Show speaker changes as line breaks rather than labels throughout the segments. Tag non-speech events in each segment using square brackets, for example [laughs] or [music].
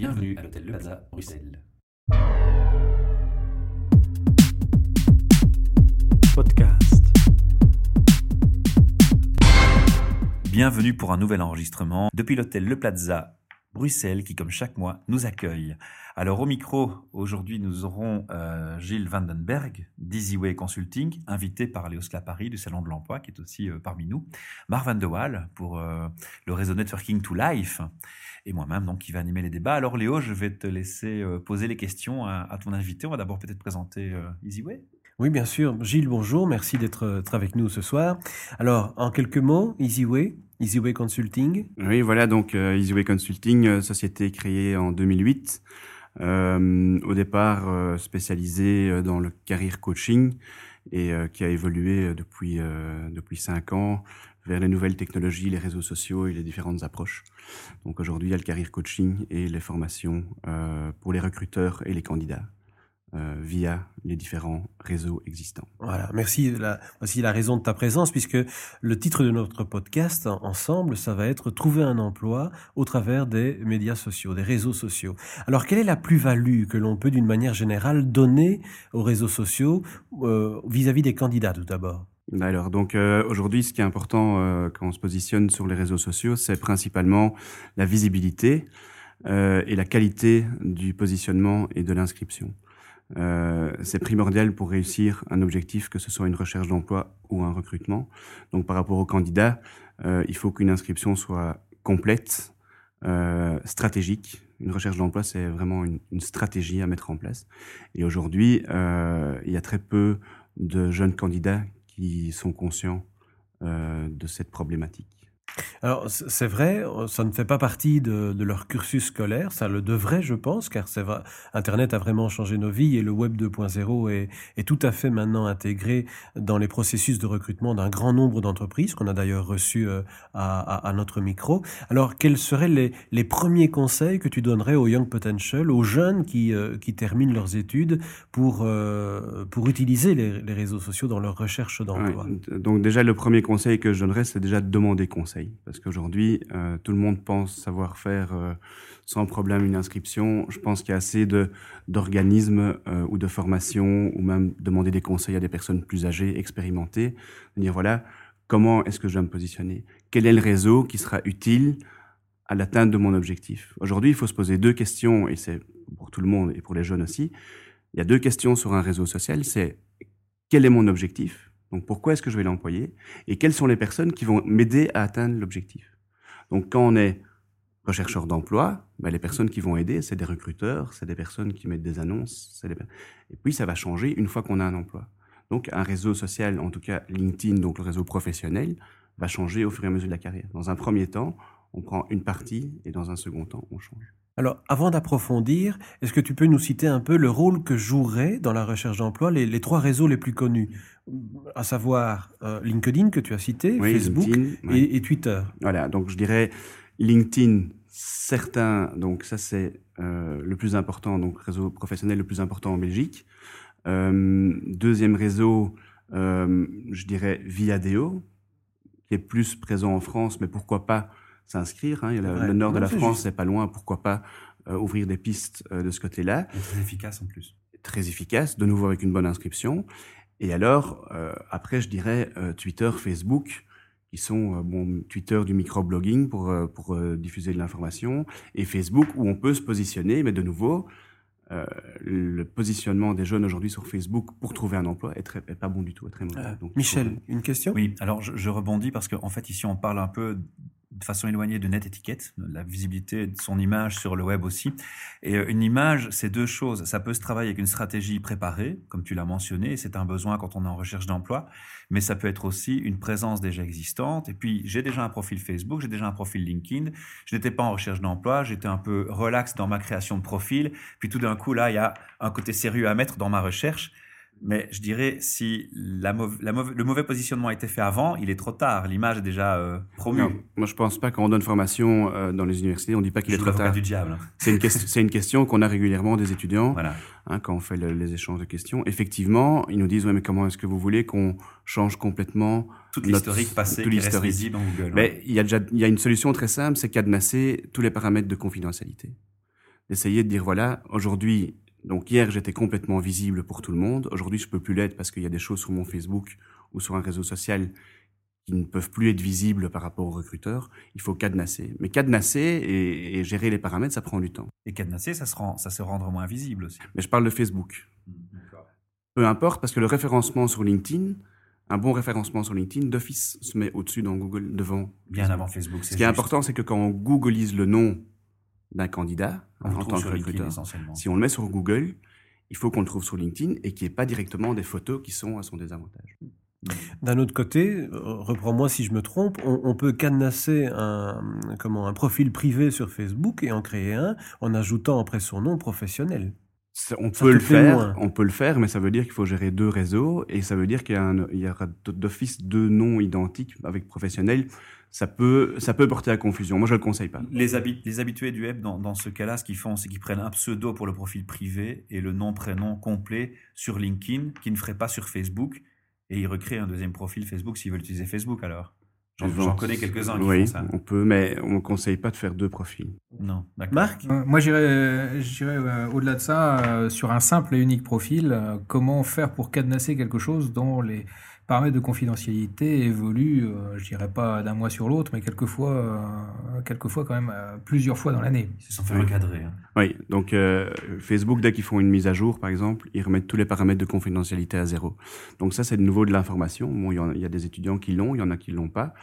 Bienvenue à l'hôtel Le Plaza, Bruxelles.
Podcast.
Bienvenue pour un nouvel enregistrement depuis l'hôtel Le Plaza, Bruxelles, qui, comme chaque mois, nous accueille. Alors, au micro, aujourd'hui, nous aurons euh, Gilles Vandenberg d'EasyWay Consulting, invité par Léo Paris du Salon de l'Emploi, qui est aussi euh, parmi nous. Marc Van de Waal pour euh, le réseau Networking to Life. Et moi-même, donc, qui va animer les débats. Alors, Léo, je vais te laisser poser les questions à, à ton invité. On va d'abord peut-être présenter EasyWay.
Oui, bien sûr. Gilles, bonjour. Merci d'être avec nous ce soir. Alors, en quelques mots, EasyWay, EasyWay Consulting.
Oui, voilà, donc euh, EasyWay Consulting, euh, société créée en 2008, euh, au départ spécialisée dans le career coaching et qui a évolué depuis, depuis cinq ans vers les nouvelles technologies, les réseaux sociaux et les différentes approches. Donc aujourd'hui, il y a le career coaching et les formations pour les recruteurs et les candidats euh, via les différents réseaux existants.
Voilà, merci. La, voici la raison de ta présence, puisque le titre de notre podcast, en- ensemble, ça va être Trouver un emploi au travers des médias sociaux, des réseaux sociaux. Alors, quelle est la plus-value que l'on peut, d'une manière générale, donner aux réseaux sociaux euh, vis-à-vis des candidats, tout d'abord?
Alors, donc euh, aujourd'hui, ce qui est important quand on se positionne sur les réseaux sociaux, c'est principalement la visibilité et la qualité du positionnement et de l'inscription. Euh, c'est primordial pour réussir un objectif, que ce soit une recherche d'emploi ou un recrutement. Donc, par rapport aux candidats, euh, il faut qu'une inscription soit complète, euh, stratégique. Une recherche d'emploi, c'est vraiment une, une stratégie à mettre en place. Et aujourd'hui, euh, il y a très peu de jeunes candidats qui sont conscients euh, de cette problématique.
Alors, c'est vrai, euh, ça ne fait pas partie de, leur cursus scolaire, ça le devrait, je pense, car Internet a vraiment changé nos vies et le Web 2.0 est, est tout à fait maintenant intégré dans les processus de recrutement d'un grand nombre d'entreprises, qu'on a d'ailleurs reçu euh, à, notre micro. Alors, quels seraient les, premiers conseils que tu donnerais aux Young Potential, aux jeunes qui, euh, terminent leurs études, pour, pour utiliser les, réseaux sociaux dans leur recherche d'emploi?
Donc déjà, le premier conseil que je donnerais, c'est déjà de demander conseil. Parce qu'aujourd'hui, euh, tout le monde pense savoir faire euh, sans problème une inscription. Je pense qu'il y a assez d'organismes euh, ou de formations, ou même demander des conseils à des personnes plus âgées, expérimentées, de dire voilà, comment est-ce que je dois me positionner? Quel est le réseau qui sera utile à l'atteinte de mon objectif? Aujourd'hui, il faut se poser deux questions, et c'est pour tout le monde et pour les jeunes aussi. Il y a deux questions sur un réseau social, c'est quel est mon objectif? Donc pourquoi est-ce que je vais l'employer Et quelles sont les personnes qui vont m'aider à atteindre l'objectif? Donc quand on est rechercheur d'emploi, ben, les personnes qui vont aider, c'est des recruteurs, c'est des personnes qui mettent des annonces, des... et puis ça va changer une fois qu'on a un emploi. Donc un réseau social, en tout cas LinkedIn, donc le réseau professionnel, va changer au fur et à mesure de la carrière. Dans un premier temps, on prend une partie et dans un second temps, on change.
Alors, avant d'approfondir, est-ce que tu peux nous citer un peu le rôle que joueraient dans la recherche d'emploi les, les trois réseaux les plus connus, à savoir euh, LinkedIn que tu as cité,
Oui,
Facebook
LinkedIn, ouais.
et, Twitter.
Voilà, donc je dirais LinkedIn, certains, donc ça c'est euh, le plus important, donc réseau professionnel le plus important en Belgique. Euh, deuxième réseau, je dirais Viadeo, qui est plus présent en France, mais pourquoi pas s'inscrire hein, le, nord de la France,
juste.
c'est pas loin, pourquoi pas euh, ouvrir des pistes euh, de ce côté-là
très efficace en plus.
très efficace, de nouveau avec une bonne inscription. Et alors, euh, après, je dirais euh, Twitter, Facebook, qui sont euh, bon, Twitter du microblogging pour, euh, pour euh, diffuser de l'information, et Facebook où on peut se positionner, mais de nouveau, euh, le positionnement des jeunes aujourd'hui sur Facebook pour trouver un emploi est, très, est pas bon du tout, est très mauvais.
Euh,
Donc, il faut-
Michel, une question?
Oui, alors je, je rebondis parce qu'en fait, ici, on parle un peu de façon éloignée de net étiquette, la visibilité de son image sur le web aussi. Et euh, une image, c'est deux choses. Ça peut se travailler avec une stratégie préparée, comme tu l'as mentionné, c'est un besoin quand on est en recherche d'emploi, mais ça peut être aussi une présence déjà existante. Et puis, j'ai déjà un profil Facebook, j'ai déjà un profil LinkedIn, je n'étais pas en recherche d'emploi, j'étais un peu relax dans ma création de profil, puis tout d'un coup, là, il y a un côté sérieux à mettre dans ma recherche. Mais je dirais, si la la le mauvais positionnement a été fait avant, il est trop tard. L'image est déjà euh, promue.
Non, moi, je pense pas quand on donne formation euh, dans les universités, on dit pas qu'il est trop tard.
du diable. [laughs]
C'est une, question- c'est une question qu'on a régulièrement des étudiants.
Voilà.
hein, quand on fait le- les échanges de questions. Effectivement, ils nous disent ouais, mais comment est-ce que vous voulez qu'on change complètement
Toute l'historique passée
tout l'historique.
visible en Google.
Mais il y a déjà il y a une solution très simple, c'est cadenasser tous les paramètres de confidentialité. d'essayer de dire voilà, aujourd'hui, donc hier j'étais complètement visible pour tout le monde, aujourd'hui je peux plus l'être parce qu'il y a des choses sur mon Facebook ou sur un réseau social qui ne peuvent plus être visibles par rapport aux recruteurs. Il faut cadenasser. Mais cadenasser et, gérer les paramètres, ça prend du temps.
Et cadenasser, ça se, rend, ça se rendre moins visible aussi.
Mais je parle de Facebook. Peu importe, parce que le référencement sur LinkedIn, un bon référencement sur LinkedIn, d'office se met au-dessus dans Google, devant.
Bien avant Facebook.
Ce qui est important, c'est que quand on googleise le nom d'un candidat en tant que recruteur, si on le met sur Google, il faut qu'on le trouve sur LinkedIn et qu'il n'y ait pas directement des photos qui sont à son désavantage.
D'un autre côté, reprends-moi si je me trompe, on, peut cadenasser un, comment, un profil privé sur Facebook et en créer un en ajoutant après son nom professionnel.
On peut le faire, on peut le faire, mais ça veut dire qu'il faut gérer deux réseaux et ça veut dire qu'il y, y, aura d'office deux noms identiques avec professionnel. Ça peut, ça peut porter à confusion. Moi, je le conseille pas.
Les, les habitués du web, dans, dans ce cas-là, ce qu'ils font, c'est qu'ils prennent un pseudo pour le profil privé et le nom, prénom complet sur LinkedIn, qu'ils ne feraient pas sur Facebook, et ils recréent un deuxième profil Facebook s'ils veulent utiliser Facebook alors. J'en connais quelques-uns qui
oui,
font ça.
on peut, mais on ne conseille pas de faire deux profils.
Non,
Marc?
Euh, Moi, j'irais euh, au-delà de ça, euh, sur un simple et unique profil, comment faire pour cadenasser quelque chose dont les paramètres de confidentialité évoluent, euh, je dirais pas d'un mois sur l'autre, mais quelquefois, euh, quelquefois quand même euh, plusieurs fois dans l'année.
Ils se sont fait recadrer. Hein.
Oui, donc Facebook, dès qu'ils font une mise à jour, par exemple, ils remettent tous les paramètres de confidentialité à zéro. Donc ça, c'est de nouveau de l'information. Bon, il y, y, a des étudiants qui l'ont, il y en a qui l'ont pas.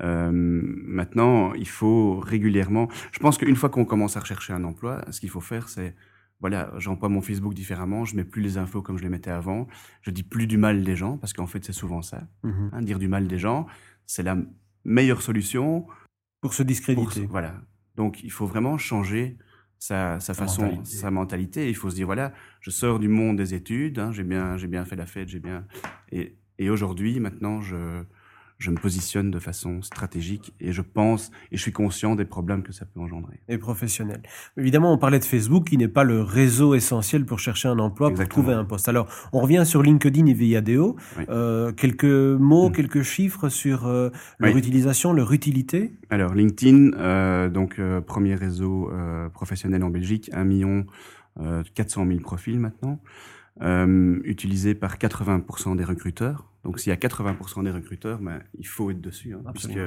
maintenant, il faut régulièrement. Je pense qu'une fois qu'on commence à rechercher un emploi, ce qu'il faut faire, c'est voilà, j'emploie mon Facebook différemment, je mets plus les infos comme je les mettais avant, je dis plus du mal des gens, parce qu'en fait c'est souvent ça. Mmh hein, dire du mal des gens, c'est la meilleure solution.
Pour se discréditer.
voilà. Donc il faut vraiment changer sa, façon, mentalité. sa mentalité. Il faut se dire, voilà, je sors du monde des études, hein, j'ai bien, bien fait la fête, j'ai bien... Et, et aujourd'hui, maintenant, je, je me positionne de façon stratégique et je pense et je suis conscient des problèmes que ça peut engendrer.
Et professionnel. Évidemment, on parlait de Facebook qui n'est pas le réseau essentiel pour chercher un emploi, pour trouver un poste. Alors, on revient sur LinkedIn et Viadeo. Euh, quelques mots, mm. quelques chiffres sur euh, leur utilisation, leur utilité?
Alors, LinkedIn, euh, donc premier réseau professionnel en Belgique, 1 million 400 000 profils maintenant. Euh, utilisé par 80% des recruteurs. Donc s'il y a 80% des recruteurs, ben, il faut être dessus, hein, puisque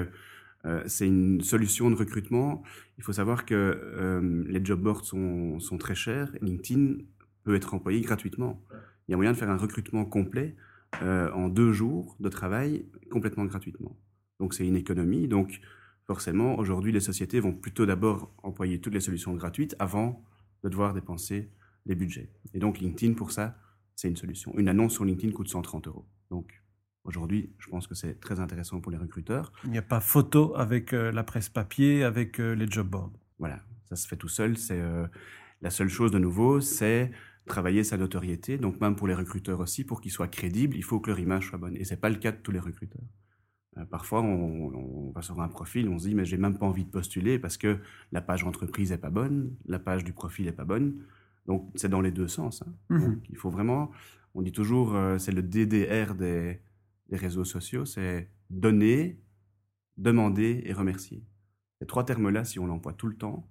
euh, c'est une solution de recrutement. Il faut savoir que euh, les job boards sont, sont, très chers. LinkedIn peut être employé gratuitement. Il y a moyen de faire un recrutement complet en deux jours de travail complètement gratuitement. Donc c'est une économie. Donc forcément, aujourd'hui, les sociétés vont plutôt d'abord employer toutes les solutions gratuites avant de devoir dépenser des budgets. Et donc LinkedIn, pour ça, c'est une solution. Une annonce sur LinkedIn coûte 130 euros. Donc aujourd'hui, je pense que c'est très intéressant pour les recruteurs.
Il n'y a pas photo avec euh, la presse papier, avec euh, les job boards.
Voilà, ça se fait tout seul. C'est euh, la seule chose de nouveau, c'est travailler sa notoriété. Donc même pour les recruteurs aussi, pour qu'ils soient crédibles, il faut que leur image soit bonne. Et c'est pas le cas de tous les recruteurs. parfois, on, on, va sur un profil, on se dit mais j'ai même pas envie de postuler parce que la page entreprise est pas bonne, la page du profil est pas bonne. Donc, c'est dans les deux sens. Hein. Mhm. il faut vraiment, on dit toujours, euh, c'est le DDR des, des réseaux sociaux, c'est donner, demander et remercier. Ces trois termes-là, si on l'emploie tout le temps,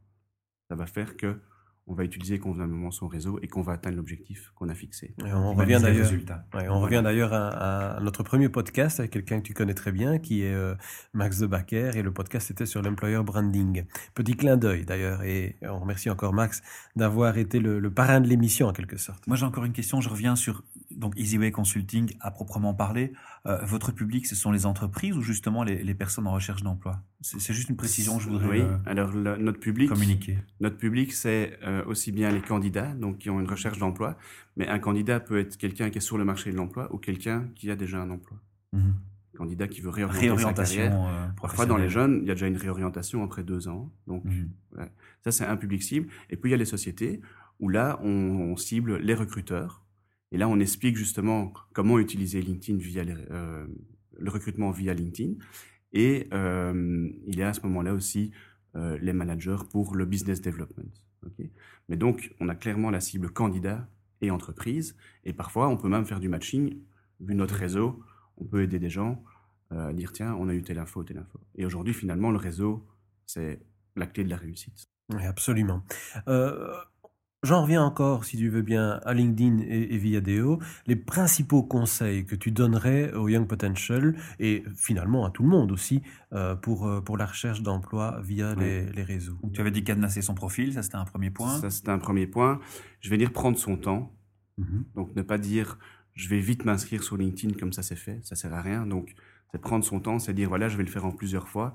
ça va faire que on va utiliser convenablement son réseau et qu'on va atteindre l'objectif qu'on a fixé.
on, revient d'ailleurs, on revient d'ailleurs à, notre premier podcast avec quelqu'un que tu connais très bien, qui est euh, Max de Backer, et le podcast était sur l'employer branding. Petit clin d'œil d'ailleurs, et on remercie encore Max d'avoir été le, parrain de l'émission en quelque sorte.
Moi j'ai encore une question, je reviens sur donc EasyWay Consulting à proprement parler. Euh, votre public, ce sont les entreprises ou justement les, personnes en recherche d'emploi? C'est juste une précision que je voudrais
oui. Euh, alors notre public,
communiquer.
Notre public, c'est euh, aussi bien les candidats, donc qui ont une recherche d'emploi, mais un candidat peut être quelqu'un qui est sur le marché de l'emploi ou quelqu'un qui a déjà un emploi. Mhm. Candidat qui veut réorienter
réorientation sa
carrière. Parfois, dans les jeunes, il y a déjà une réorientation après deux ans. Donc, mhm. ça, c'est un public cible. Et puis, il y a les sociétés où là, on cible les recruteurs et là, on explique justement comment utiliser LinkedIn euh, le recrutement via LinkedIn. Et euh, il y a à ce moment-là aussi euh, les managers pour le business development. Mais donc, on a clairement la cible candidat et entreprise. Et parfois, on peut même faire du matching. Vu notre réseau, on peut aider des gens à dire tiens, on a eu telle info, telle info. Et aujourd'hui, finalement, le réseau, c'est la clé de la réussite.
Oui, absolument. J'en reviens encore, si tu veux bien, à LinkedIn et, et Viadeo. Les principaux conseils que tu donnerais au Young Potential et finalement à tout le monde aussi euh, pour, euh, pour la recherche d'emploi via
Oui.
les, les réseaux.
Tu avais dit cadenasser son profil, ça c'était un premier point.
Ça, c'est un premier point. Je vais dire prendre son temps.
Mhm.
Donc, ne pas dire je vais vite m'inscrire sur LinkedIn comme ça c'est fait. Ça sert à rien. Donc, c'est prendre son temps, c'est dire voilà, je vais le faire en plusieurs fois.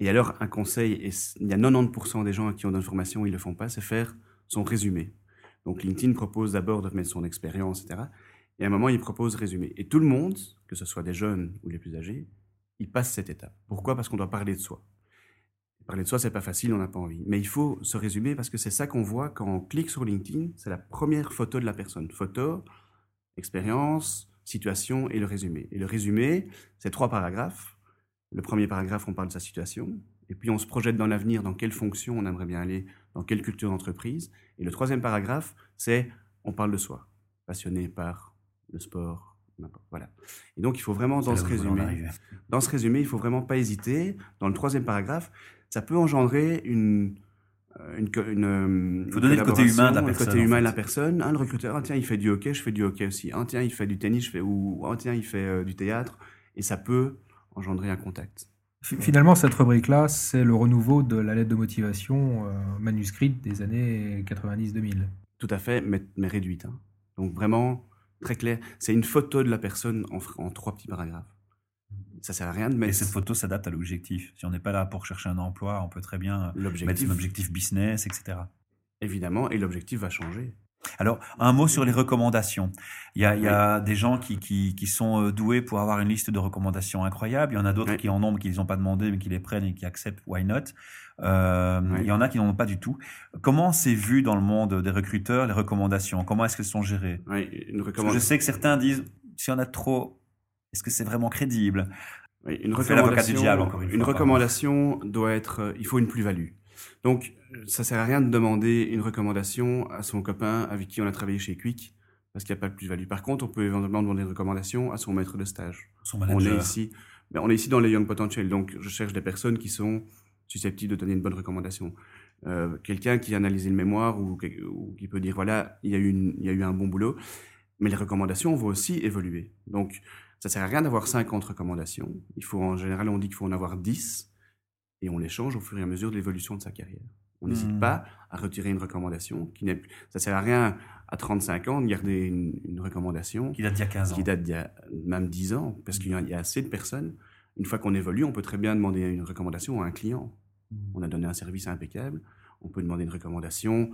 Et alors, un conseil, et il y a 90% des gens à qui on donne formation, ils le font pas, c'est faire son résumé. Donc, LinkedIn propose d'abord de mettre son expérience, etc. Et à un moment, il propose résumé. Et tout le monde, que ce soit des jeunes ou les plus âgés, ils passent cette étape. Pourquoi? Parce qu'on doit parler de soi. Parler de soi, c'est pas facile, on n'a pas envie. Mais il faut se résumer parce que c'est ça qu'on voit quand on clique sur LinkedIn. C'est la première photo de la personne. Photo, expérience, situation et le résumé. Et le résumé, c'est trois paragraphes. Le premier paragraphe, on parle de sa situation. Et puis, on se projette dans l'avenir, dans quelle fonction on aimerait bien aller, dans quelle culture d'entreprise. Et le troisième paragraphe, c'est on parle de soi. Passionné par le sport. Voilà. Et donc, il faut vraiment, dans ce
en
résumé, dans ce résumé, il faut vraiment pas hésiter. Dans le troisième paragraphe, ça peut engendrer une euh, une, une, euh,
Faut donner le côté humain de la
le
personne,
côté
en
humain
fait.
de la personne. Ah, le recruteur, ah, tiens, il fait du hockey, je fais du hockey aussi. Ah, tiens, il fait du tennis, je fais ou ah, tiens, il fait euh, du théâtre. Et ça peut engendrer un contact.
Fi- Finalement, cette rubrique-là, c'est le renouveau de la lettre de motivation euh, manuscrite des années 90-2000.
Tout à fait, mais, mais réduite. hein. Donc vraiment très clair. C'est une photo de la personne en, trois petits paragraphes. Ça sert à rien de
Et
mettre
cette photo s'adapte à l'objectif. Si on n'est pas là pour chercher un emploi, on peut très bien mettre
l'objectif,
son objectif business, etc.
évidemment, et l'objectif va changer.
Alors, un mot sur les recommandations. Il y a, il y a des gens qui, qui, qui sont euh, doués pour avoir une liste de recommandations incroyables. Il y en a d'autres
Oui.
qui en ont, mais qui les ont pas demandé, mais qui les prennent et qui acceptent. Why not? Euh,
Oui.
Il y en a qui n'en ont pas du tout. Comment c'est vu dans le monde des recruteurs les recommandations? Comment est-ce qu'elles sont gérées?
Une
je sais que certains disent s'il y en a trop, est-ce que c'est vraiment crédible?
Une
du
recommandation,
diable, encore une
une
fois,
recommandation doit être, euh, il faut une plus-value. Donc, ça sert à rien de demander une recommandation à son copain avec qui on a travaillé chez Quick, parce qu'il n'y a pas de plus-value. Par contre, on peut éventuellement demander une recommandation à son maître de stage.
Son
On
manager.
est ici, mais on est ici dans les Young Potential, donc je cherche des personnes qui sont susceptibles de donner une bonne recommandation. Euh, Quelqu'un qui a analysé le mémoire ou, qui peut dire voilà, il y, a eu une- il y a eu un bon boulot, mais les recommandations vont aussi évoluer. Donc, ça sert à rien d'avoir 50 recommandations. Il faut, en général, on dit qu'il faut en avoir 10 et on les change au fur et à mesure de l'évolution de sa carrière. On n'hésite
Hmm.
pas à retirer une recommandation qui n'est plus. Ça sert à rien à 35 ans de garder une, une recommandation
Qui date d'il y a 15 ans.
qui date d'il y a même 10 ans, parce qu'il y a il y a assez de personnes. Une fois qu'on évolue, on peut très bien demander une recommandation à un client. On a donné un service impeccable, on peut demander une recommandation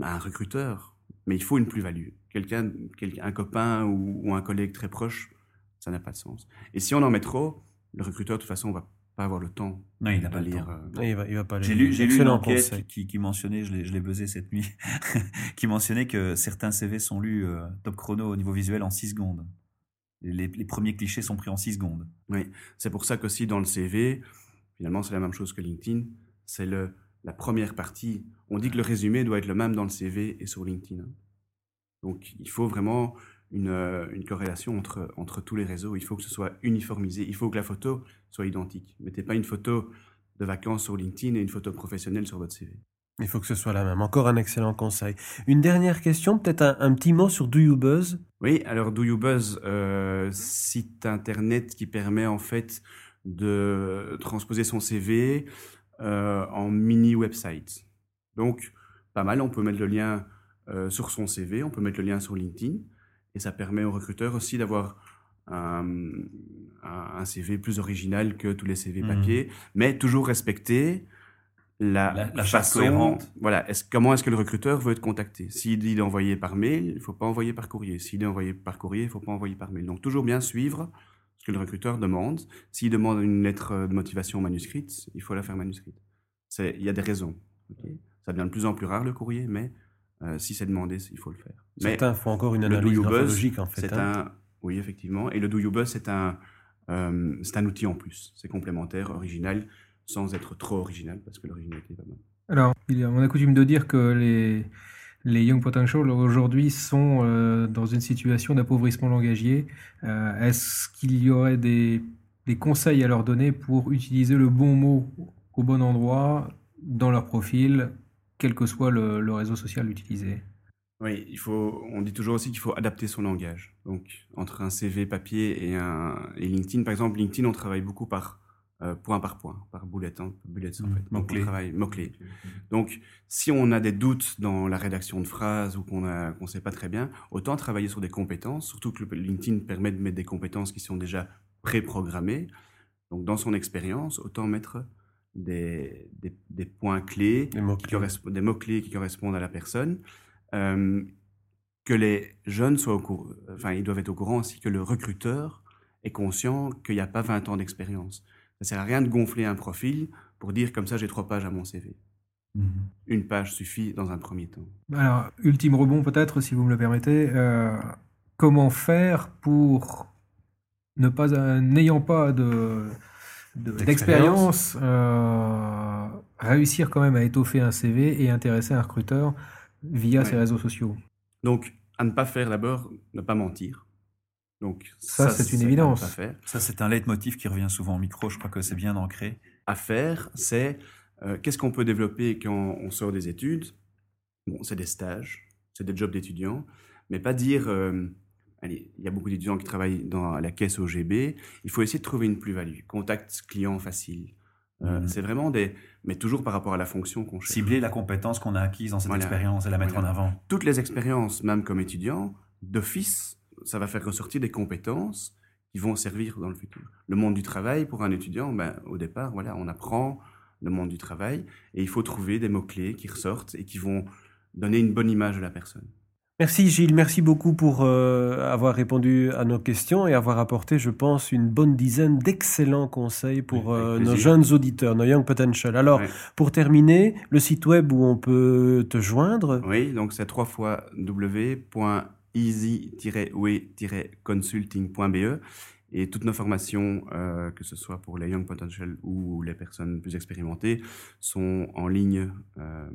à un recruteur, mais il faut une plus-value. Quelqu'un, quelqu'un- un copain ou, ou un collègue très proche, ça n'a pas de sens. Et si on en met trop, le recruteur, de toute façon, va pas avoir le temps
Non, il n'a pas le
lire.
temps.
euh,
il va, il va pas
J'ai
aller.
lu, j'ai lu une enquête
conseil.
qui, qui mentionnait, je l'ai, je l'ai buzzé cette nuit, [laughs] qui mentionnait que certains CV sont lus euh, top chrono au niveau visuel en 6 secondes. Les, les premiers clichés sont pris en 6 secondes.
C'est pour ça qu'aussi dans le CV, finalement, c'est la même chose que LinkedIn. C'est le, la première partie. On dit que le résumé doit être le même dans le CV et sur LinkedIn. Donc, il faut vraiment une, euh, une corrélation entre, entre tous les réseaux. Il faut que ce soit uniformisé. Il faut que la photo soit identique. Mettez pas une photo de vacances sur LinkedIn et une photo professionnelle sur votre CV.
Il faut que ce soit la même. Encore un excellent conseil. Une dernière question, peut-être un, un petit mot sur Do You Buzz?
Oui, alors Do You Buzz, euh, site internet qui permet en fait de transposer son CV euh, en mini website. Donc, pas mal, on peut mettre le lien euh, sur son CV, on peut mettre le lien sur LinkedIn, et ça permet aux recruteurs aussi d'avoir un, un- CV plus original que tous les CV
Mhm.
papier, mais toujours respecter la,
La- la
façon.
cohérente.
Voilà, comment est-ce que le recruteur veut être contacté? S'il dit d'envoyer par mail, il ne faut pas envoyer par courrier. S'il dit envoyer par courrier, il ne faut pas envoyer par mail. Donc toujours bien suivre ce que le recruteur demande. S'il demande une lettre de motivation manuscrite, il faut la faire manuscrite. Il y a des raisons. Ça devient de plus en plus rare le courrier, mais euh, si c'est demandé, il faut le faire. Mais
Certains font encore une
le Do
analyse
You Buzz,
graphologique, en fait.
c'est
hein.
un, oui effectivement, et le Do You Buzz c'est un, euh, c'est un outil en plus. C'est complémentaire, original, sans être trop original, parce que l'originalité est pas mal.
Alors, on a coutume de dire que les, les Young Potential aujourd'hui sont euh, dans une situation d'appauvrissement langagier. Euh, Est-ce qu'il y aurait des, des conseils à leur donner pour utiliser le bon mot au bon endroit dans leur profil quel que soit le, le réseau social utilisé.
Oui, il faut, on dit toujours aussi qu'il faut adapter son langage. Donc, entre un CV papier et, un, et LinkedIn, par exemple, LinkedIn, on travaille beaucoup par euh, point par point, par bullet, hein, bullets en
Mmh,
fait.
Mots-clés.
Donc, si on a des doutes dans la rédaction de phrases ou qu'on ne sait pas très bien, autant travailler sur des compétences, surtout que LinkedIn permet de mettre des compétences qui sont déjà préprogrammées. Donc, dans son expérience, autant mettre des, des, des points clés,
Des
qui mots-clés qui correspondent à la personne. Euh, que les jeunes soient au courant, enfin, ils doivent être au courant aussi que le recruteur est conscient qu'il n'y a pas 20 ans d'expérience. Ça sert à rien de gonfler un profil pour dire comme ça j'ai trois pages à mon CV.
Mhm.
Une page suffit dans un premier temps.
Alors, ultime rebond peut-être, si vous me le permettez. euh, comment faire pour ne pas, euh, n'ayant pas de, de- d'expérience, euh, réussir quand même à étoffer un CV et intéresser un recruteur via
Ouais.
ces réseaux sociaux
Donc, à ne pas faire d'abord, ne pas mentir. Donc,
Ça, c'est une
à ne
évidence.
pas faire.
Ça, c'est un leitmotiv qui revient souvent au micro. Je crois que c'est bien ancré.
à faire, c'est euh, qu'est-ce qu'on peut développer quand on sort des études? Bon, c'est des stages, c'est des jobs d'étudiants, mais pas dire, euh, allez, il y a beaucoup d'étudiants qui travaillent dans la caisse OGB, il faut essayer de trouver une plus-value, contact client facile. Euh,
Mhm.
C'est vraiment des, mais toujours par rapport à la fonction qu'on cherche.
Cibler la compétence qu'on a acquise dans cette
Voilà.
expérience et la mettre
Voilà.
en avant.
Toutes les expériences, même comme étudiant, d'office, ça va faire ressortir des compétences qui vont servir dans le futur. Le monde du travail, pour un étudiant, ben, au départ, voilà, on apprend le monde du travail et il faut trouver des mots-clés qui ressortent et qui vont donner une bonne image de la personne.
Merci Gilles, merci beaucoup pour euh, avoir répondu à nos questions et avoir apporté, je pense, une bonne dizaine d'excellents conseils pour
Oui,
euh, nos jeunes auditeurs, nos Young Potential. Alors, pour terminer, le site web où on peut te joindre,
Oui, donc c'est trois fois www.easy-way-consulting.be et toutes nos formations, euh, que ce soit pour les Young Potential ou les personnes plus expérimentées, sont en ligne euh,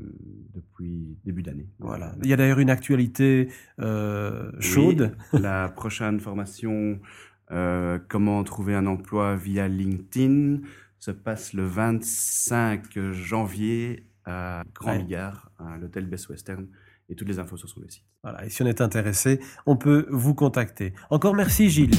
depuis début d'année.
voilà. Il y a d'ailleurs une actualité euh, chaude.
Oui, [laughs] la prochaine formation, comment trouver un emploi via LinkedIn, se passe le 25 janvier à Grand. Bigard, à l'hôtel Best Western. Et toutes les infos sont sur le site.
Voilà. Et si on est intéressé, on peut vous contacter. Encore merci Gilles.